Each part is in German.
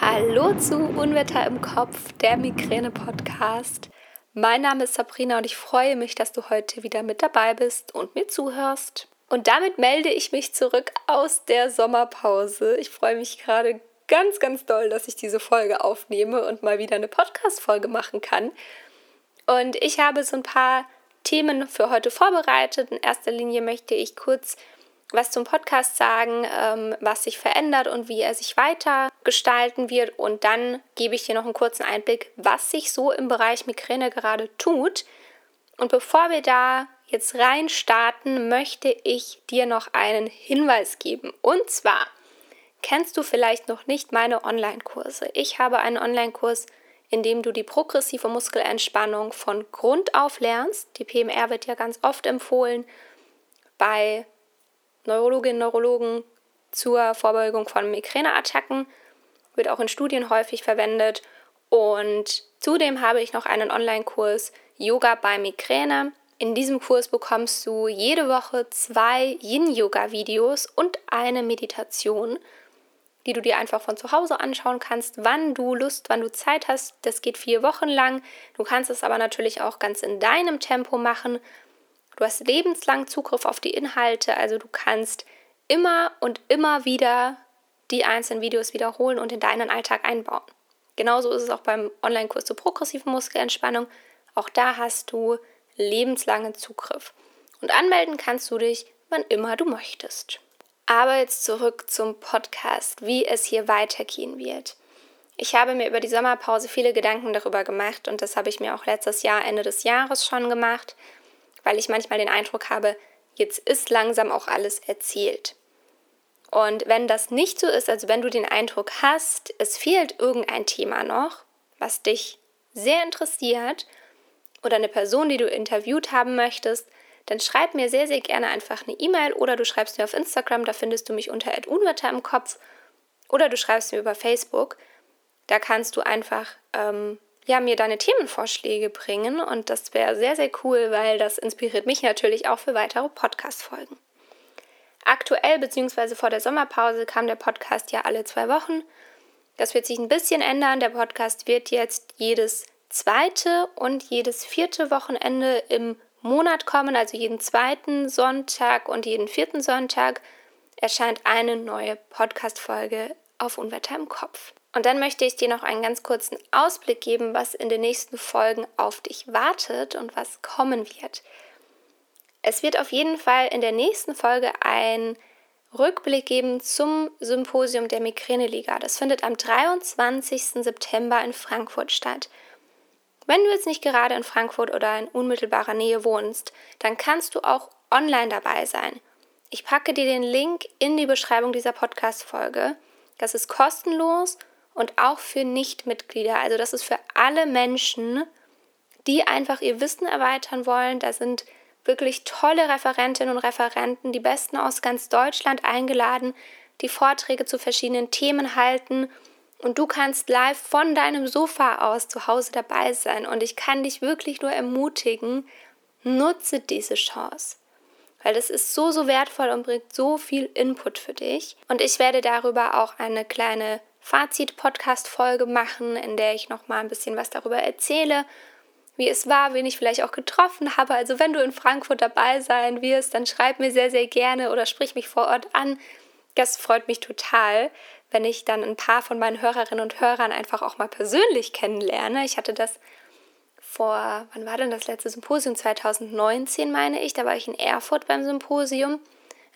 Hallo zu Unwetter im Kopf, der Migräne-Podcast. Mein Name ist Sabrina und ich freue mich, dass du heute wieder mit dabei bist und mir zuhörst. Und damit melde ich mich zurück aus der Sommerpause. Ich freue mich gerade ganz, ganz doll, dass ich diese Folge aufnehme und mal wieder eine Podcast-Folge machen kann. Und ich habe so ein paar Themen für heute vorbereitet. In erster Linie möchte ich kurz was zum Podcast sagen, ähm, was sich verändert und wie er sich weiter gestalten wird. Und dann gebe ich dir noch einen kurzen Einblick, was sich so im Bereich Migräne gerade tut. Und bevor wir da jetzt rein starten, möchte ich dir noch einen Hinweis geben. Und zwar kennst du vielleicht noch nicht meine Online-Kurse. Ich habe einen Online-Kurs, in dem du die progressive Muskelentspannung von Grund auf lernst. Die PMR wird ja ganz oft empfohlen bei Neurologinnen und Neurologen zur Vorbeugung von Migräneattacken, wird auch in Studien häufig verwendet. Und zudem habe ich noch einen Online-Kurs Yoga bei Migräne. In diesem Kurs bekommst du jede Woche zwei Yin-Yoga-Videos und eine Meditation, die du dir einfach von zu Hause anschauen kannst, wann du Lust, wann du Zeit hast. Das geht vier Wochen lang. Du kannst es aber natürlich auch ganz in deinem Tempo machen. Du hast lebenslang Zugriff auf die Inhalte, also du kannst immer und immer wieder die einzelnen Videos wiederholen und in deinen Alltag einbauen. Genauso ist es auch beim Online-Kurs zur progressiven Muskelentspannung. Auch da hast du lebenslangen Zugriff. Und anmelden kannst du dich, wann immer du möchtest. Aber jetzt zurück zum Podcast, wie es hier weitergehen wird. Ich habe mir über die Sommerpause viele Gedanken darüber gemacht und das habe ich mir auch letztes Jahr, Ende des Jahres schon gemacht weil ich manchmal den Eindruck habe, jetzt ist langsam auch alles erzählt. Und wenn das nicht so ist, also wenn du den Eindruck hast, es fehlt irgendein Thema noch, was dich sehr interessiert oder eine Person, die du interviewt haben möchtest, dann schreib mir sehr, sehr gerne einfach eine E-Mail oder du schreibst mir auf Instagram, da findest du mich unter unwetter im Kopf oder du schreibst mir über Facebook. Da kannst du einfach ähm, ja, mir deine Themenvorschläge bringen und das wäre sehr, sehr cool, weil das inspiriert mich natürlich auch für weitere Podcast-Folgen. Aktuell bzw. vor der Sommerpause kam der Podcast ja alle zwei Wochen. Das wird sich ein bisschen ändern. Der Podcast wird jetzt jedes zweite und jedes vierte Wochenende im Monat kommen, also jeden zweiten Sonntag und jeden vierten Sonntag erscheint eine neue Podcast-Folge auf Unwetter im Kopf. Und dann möchte ich dir noch einen ganz kurzen Ausblick geben, was in den nächsten Folgen auf dich wartet und was kommen wird. Es wird auf jeden Fall in der nächsten Folge ein Rückblick geben zum Symposium der Migräneliga. Das findet am 23. September in Frankfurt statt. Wenn du jetzt nicht gerade in Frankfurt oder in unmittelbarer Nähe wohnst, dann kannst du auch online dabei sein. Ich packe dir den Link in die Beschreibung dieser Podcast-Folge. Das ist kostenlos und auch für Nichtmitglieder. Also das ist für alle Menschen, die einfach ihr Wissen erweitern wollen. Da sind wirklich tolle Referentinnen und Referenten, die besten aus ganz Deutschland eingeladen, die Vorträge zu verschiedenen Themen halten. Und du kannst live von deinem Sofa aus zu Hause dabei sein. Und ich kann dich wirklich nur ermutigen, nutze diese Chance. Weil das ist so, so wertvoll und bringt so viel Input für dich. Und ich werde darüber auch eine kleine Fazit-Podcast-Folge machen, in der ich noch mal ein bisschen was darüber erzähle, wie es war, wen ich vielleicht auch getroffen habe. Also wenn du in Frankfurt dabei sein wirst, dann schreib mir sehr, sehr gerne oder sprich mich vor Ort an. Das freut mich total, wenn ich dann ein paar von meinen Hörerinnen und Hörern einfach auch mal persönlich kennenlerne. Ich hatte das vor, wann war denn das letzte Symposium? 2019 meine ich. Da war ich in Erfurt beim Symposium.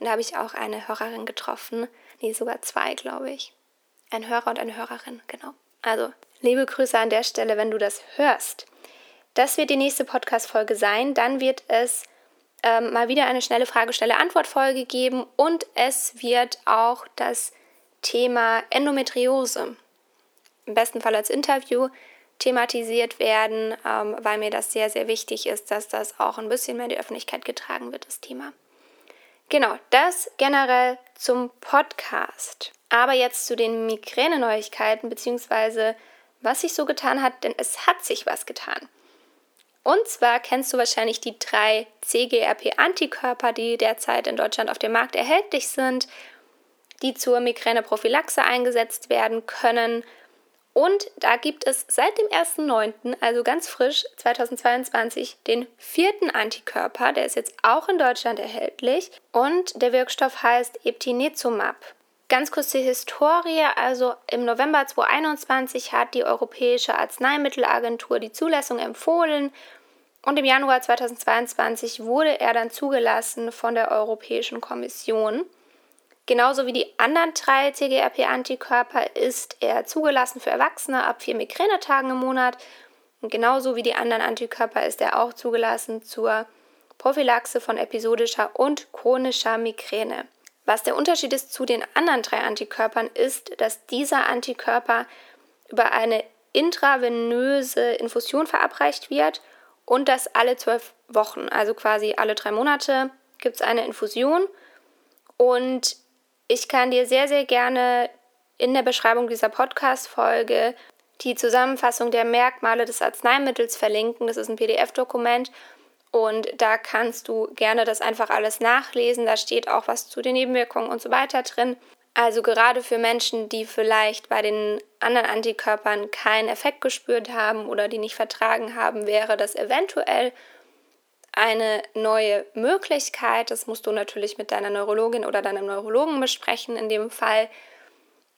Und da habe ich auch eine Hörerin getroffen. Nee, sogar zwei, glaube ich. Ein Hörer und eine Hörerin, genau. Also, liebe Grüße an der Stelle, wenn du das hörst. Das wird die nächste Podcast-Folge sein. Dann wird es ähm, mal wieder eine schnelle Frage-Stelle-Antwort-Folge geben und es wird auch das Thema Endometriose im besten Fall als Interview thematisiert werden, ähm, weil mir das sehr, sehr wichtig ist, dass das auch ein bisschen mehr in die Öffentlichkeit getragen wird, das Thema. Genau, das generell zum Podcast. Aber jetzt zu den Migräne-Neuigkeiten, beziehungsweise was sich so getan hat, denn es hat sich was getan. Und zwar kennst du wahrscheinlich die drei CGRP-Antikörper, die derzeit in Deutschland auf dem Markt erhältlich sind, die zur Migräneprophylaxe eingesetzt werden können. Und da gibt es seit dem 1.9., also ganz frisch 2022, den vierten Antikörper. Der ist jetzt auch in Deutschland erhältlich. Und der Wirkstoff heißt Eptinezumab. Ganz kurz die Historie. Also im November 2021 hat die Europäische Arzneimittelagentur die Zulassung empfohlen. Und im Januar 2022 wurde er dann zugelassen von der Europäischen Kommission. Genauso wie die anderen drei TGRP-Antikörper ist er zugelassen für Erwachsene ab vier Migränetagen im Monat. Und genauso wie die anderen Antikörper ist er auch zugelassen zur Prophylaxe von episodischer und chronischer Migräne. Was der Unterschied ist zu den anderen drei Antikörpern ist, dass dieser Antikörper über eine intravenöse Infusion verabreicht wird und das alle zwölf Wochen, also quasi alle drei Monate, gibt es eine Infusion. Und ich kann dir sehr, sehr gerne in der Beschreibung dieser Podcast-Folge die Zusammenfassung der Merkmale des Arzneimittels verlinken. Das ist ein PDF-Dokument und da kannst du gerne das einfach alles nachlesen. Da steht auch was zu den Nebenwirkungen und so weiter drin. Also gerade für Menschen, die vielleicht bei den anderen Antikörpern keinen Effekt gespürt haben oder die nicht vertragen haben, wäre das eventuell eine neue Möglichkeit. Das musst du natürlich mit deiner Neurologin oder deinem Neurologen besprechen in dem Fall.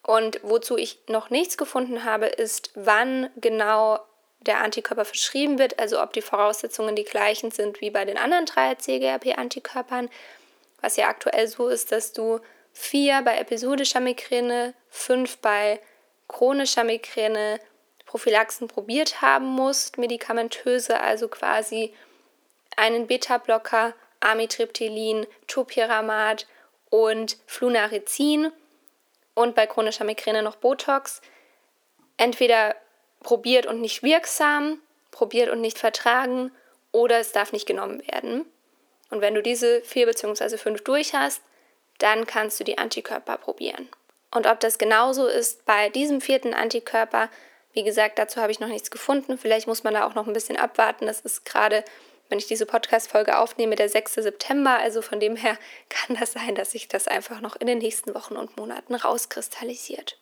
Und wozu ich noch nichts gefunden habe, ist, wann genau der Antikörper verschrieben wird, also ob die Voraussetzungen die gleichen sind wie bei den anderen drei CGRP-Antikörpern. Was ja aktuell so ist, dass du vier bei episodischer Migräne, fünf bei chronischer Migräne Prophylaxen probiert haben musst, medikamentöse, also quasi einen Beta-Blocker, Amitriptylin, Topiramate und Flunarizin und bei chronischer Migräne noch Botox. Entweder probiert und nicht wirksam, probiert und nicht vertragen oder es darf nicht genommen werden. Und wenn du diese vier bzw. fünf durch hast, dann kannst du die Antikörper probieren. Und ob das genauso ist bei diesem vierten Antikörper, wie gesagt, dazu habe ich noch nichts gefunden. Vielleicht muss man da auch noch ein bisschen abwarten. Das ist gerade wenn ich diese Podcast-Folge aufnehme, der 6. September. Also von dem her kann das sein, dass sich das einfach noch in den nächsten Wochen und Monaten rauskristallisiert.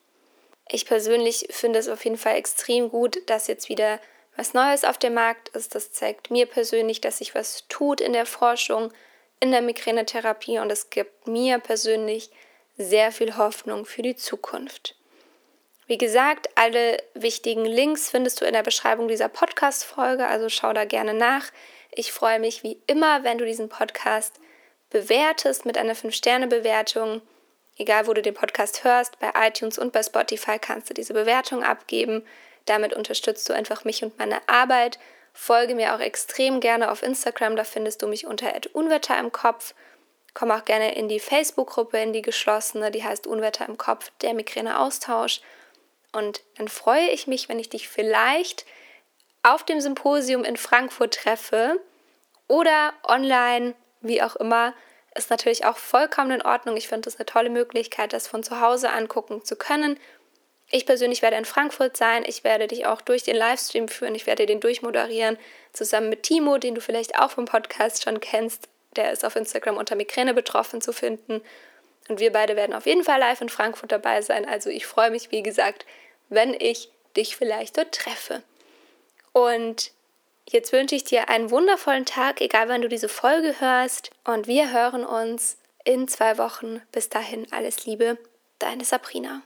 Ich persönlich finde es auf jeden Fall extrem gut, dass jetzt wieder was Neues auf dem Markt ist. Das zeigt mir persönlich, dass sich was tut in der Forschung, in der Migränetherapie und es gibt mir persönlich sehr viel Hoffnung für die Zukunft. Wie gesagt, alle wichtigen Links findest du in der Beschreibung dieser Podcast-Folge, also schau da gerne nach. Ich freue mich wie immer, wenn du diesen Podcast bewertest mit einer 5-Sterne-Bewertung. Egal, wo du den Podcast hörst, bei iTunes und bei Spotify kannst du diese Bewertung abgeben. Damit unterstützt du einfach mich und meine Arbeit. Folge mir auch extrem gerne auf Instagram, da findest du mich unter Unwetter im Kopf. Komm auch gerne in die Facebook-Gruppe, in die geschlossene, die heißt Unwetter im Kopf, der Migräne-Austausch. Und dann freue ich mich, wenn ich dich vielleicht auf dem Symposium in Frankfurt treffe oder online, wie auch immer, ist natürlich auch vollkommen in Ordnung. Ich finde das eine tolle Möglichkeit, das von zu Hause angucken zu können. Ich persönlich werde in Frankfurt sein. Ich werde dich auch durch den Livestream führen. Ich werde den durchmoderieren, zusammen mit Timo, den du vielleicht auch vom Podcast schon kennst. Der ist auf Instagram unter Migräne betroffen zu finden. Und wir beide werden auf jeden Fall live in Frankfurt dabei sein. Also ich freue mich, wie gesagt, wenn ich dich vielleicht dort treffe. Und jetzt wünsche ich dir einen wundervollen Tag, egal wann du diese Folge hörst. Und wir hören uns in zwei Wochen. Bis dahin alles Liebe, deine Sabrina.